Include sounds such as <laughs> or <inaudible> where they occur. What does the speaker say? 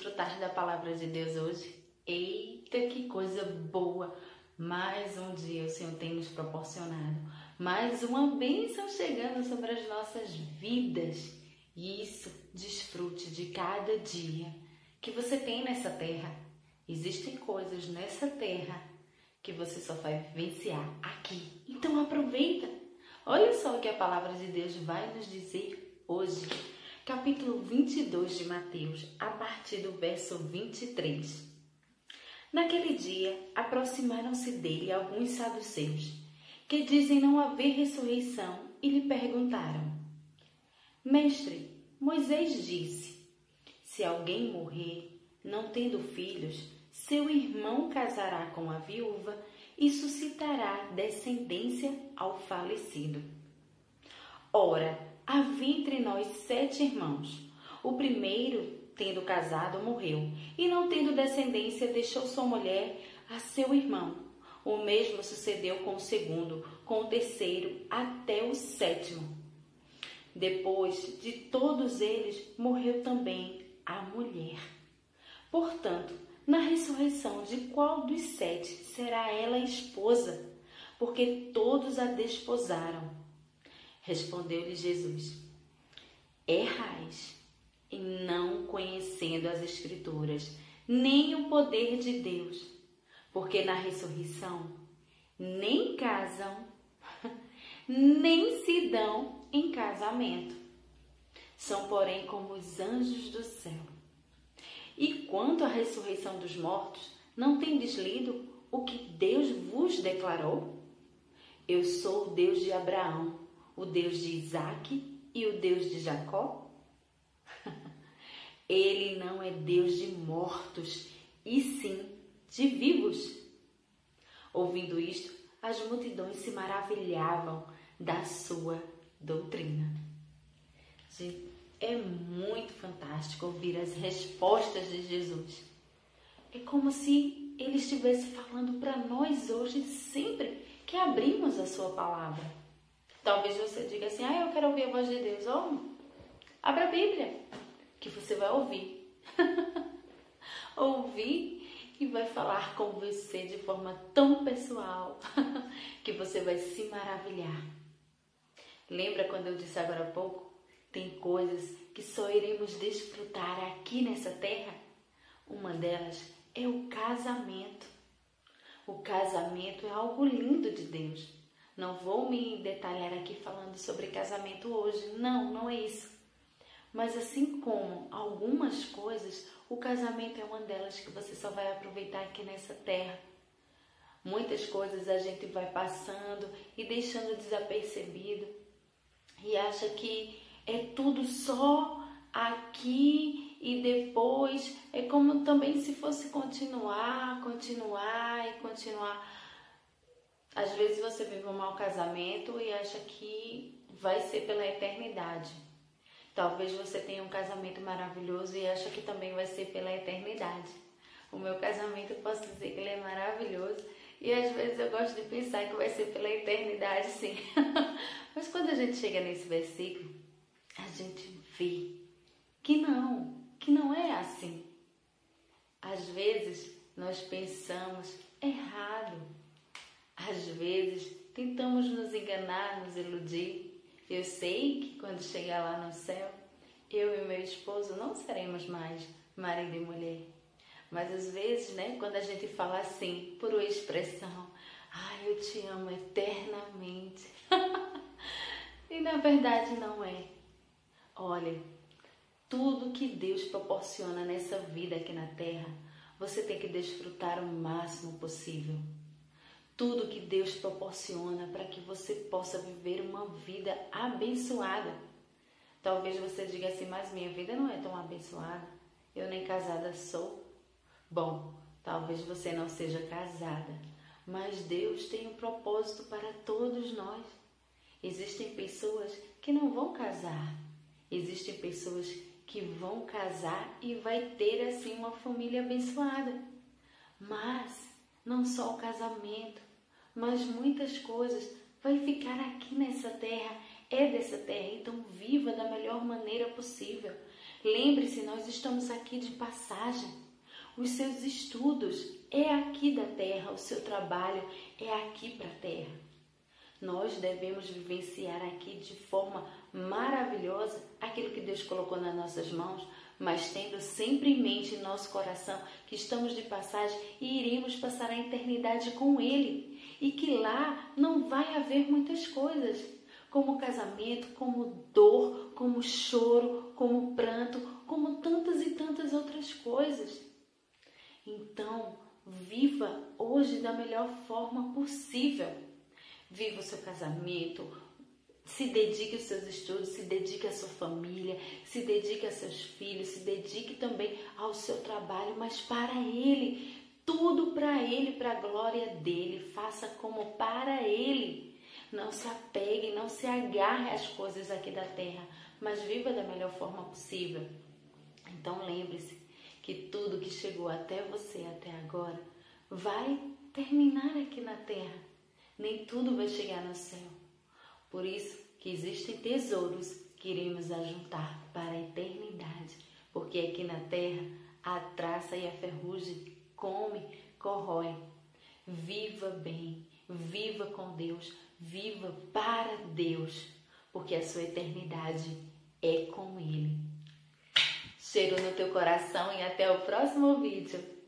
desfrutar da palavra de Deus hoje? Eita, que coisa boa! Mais um dia o Senhor tem nos proporcionado, mais uma bênção chegando sobre as nossas vidas. E isso, desfrute de cada dia que você tem nessa terra. Existem coisas nessa terra que você só vai vivenciar aqui. Então aproveita. Olha só o que a palavra de Deus vai nos dizer hoje capítulo 22 de Mateus, a partir do verso 23. Naquele dia, aproximaram-se dele alguns saduceus, que dizem não haver ressurreição, e lhe perguntaram: Mestre, Moisés disse: Se alguém morrer, não tendo filhos, seu irmão casará com a viúva e suscitará descendência ao falecido. Ora, Havia entre nós sete irmãos. O primeiro, tendo casado, morreu, e não tendo descendência, deixou sua mulher a seu irmão. O mesmo sucedeu com o segundo, com o terceiro, até o sétimo. Depois de todos eles, morreu também a mulher. Portanto, na ressurreição, de qual dos sete será ela esposa? Porque todos a desposaram. Respondeu-lhe Jesus: Errais em não conhecendo as Escrituras, nem o poder de Deus, porque na ressurreição nem casam, <laughs> nem se dão em casamento. São, porém, como os anjos do céu. E quanto à ressurreição dos mortos, não tendes lido o que Deus vos declarou? Eu sou o Deus de Abraão, o Deus de Isaac e o Deus de Jacó? <laughs> Ele não é Deus de mortos, e sim de vivos. Ouvindo isto, as multidões se maravilhavam da sua doutrina. Gente, é muito fantástico ouvir as respostas de Jesus. É como se ele estivesse falando para nós hoje, sempre que abrimos a sua palavra. Talvez você diga assim: ah, eu quero ouvir a voz de Deus. Oh, abra a Bíblia, que você vai ouvir. <laughs> ouvir e vai falar com você de forma tão pessoal <laughs> que você vai se maravilhar. Lembra quando eu disse agora há pouco? Tem coisas que só iremos desfrutar aqui nessa terra. Uma delas é o casamento. O casamento é algo lindo de Deus. Não vou me detalhar aqui falando sobre casamento hoje. Não, não é isso. Mas assim como algumas coisas, o casamento é uma delas que você só vai aproveitar aqui nessa terra. Muitas coisas a gente vai passando e deixando desapercebido e acha que é tudo só aqui e depois é como também se fosse continuar, continuar e continuar. Às vezes você vive um mau casamento e acha que vai ser pela eternidade. Talvez você tenha um casamento maravilhoso e acha que também vai ser pela eternidade. O meu casamento eu posso dizer que ele é maravilhoso e às vezes eu gosto de pensar que vai ser pela eternidade, sim. <laughs> Mas quando a gente chega nesse versículo, a gente vê que não, que não é assim. Às vezes nós pensamos errado. Às vezes tentamos nos enganar, nos iludir. Eu sei que quando chegar lá no céu, eu e meu esposo não seremos mais marido e mulher. Mas às vezes, né, quando a gente fala assim, por uma expressão, ai, eu te amo eternamente. <laughs> e na verdade não é. Olha, tudo que Deus proporciona nessa vida aqui na terra, você tem que desfrutar o máximo possível tudo que Deus proporciona para que você possa viver uma vida abençoada. Talvez você diga assim, mas minha vida não é tão abençoada, eu nem casada sou. Bom, talvez você não seja casada, mas Deus tem um propósito para todos nós. Existem pessoas que não vão casar, existem pessoas que vão casar e vai ter assim uma família abençoada. Mas não só o casamento, mas muitas coisas vai ficar aqui nessa terra, é dessa terra, então viva da melhor maneira possível. Lembre-se, nós estamos aqui de passagem. Os seus estudos é aqui da terra, o seu trabalho é aqui para a terra. Nós devemos vivenciar aqui de forma maravilhosa aquilo que Deus colocou nas nossas mãos, mas tendo sempre em mente em nosso coração que estamos de passagem e iremos passar a eternidade com Ele e que lá não vai haver muitas coisas, como casamento, como dor, como choro, como pranto, como tantas e tantas outras coisas. Então, viva hoje da melhor forma possível. Viva o seu casamento, se dedique aos seus estudos, se dedique à sua família, se dedique a seus filhos, se dedique também ao seu trabalho, mas para Ele, tudo para Ele, para a glória dele. Faça como para Ele. Não se apegue, não se agarre às coisas aqui da terra, mas viva da melhor forma possível. Então lembre-se que tudo que chegou até você até agora vai terminar aqui na terra. Nem tudo vai chegar no céu. Por isso que existem tesouros que iremos ajuntar para a eternidade, porque aqui na terra a traça e a ferrugem come, corrói. Viva bem, viva com Deus, viva para Deus, porque a sua eternidade é com Ele. Cheiro no teu coração e até o próximo vídeo.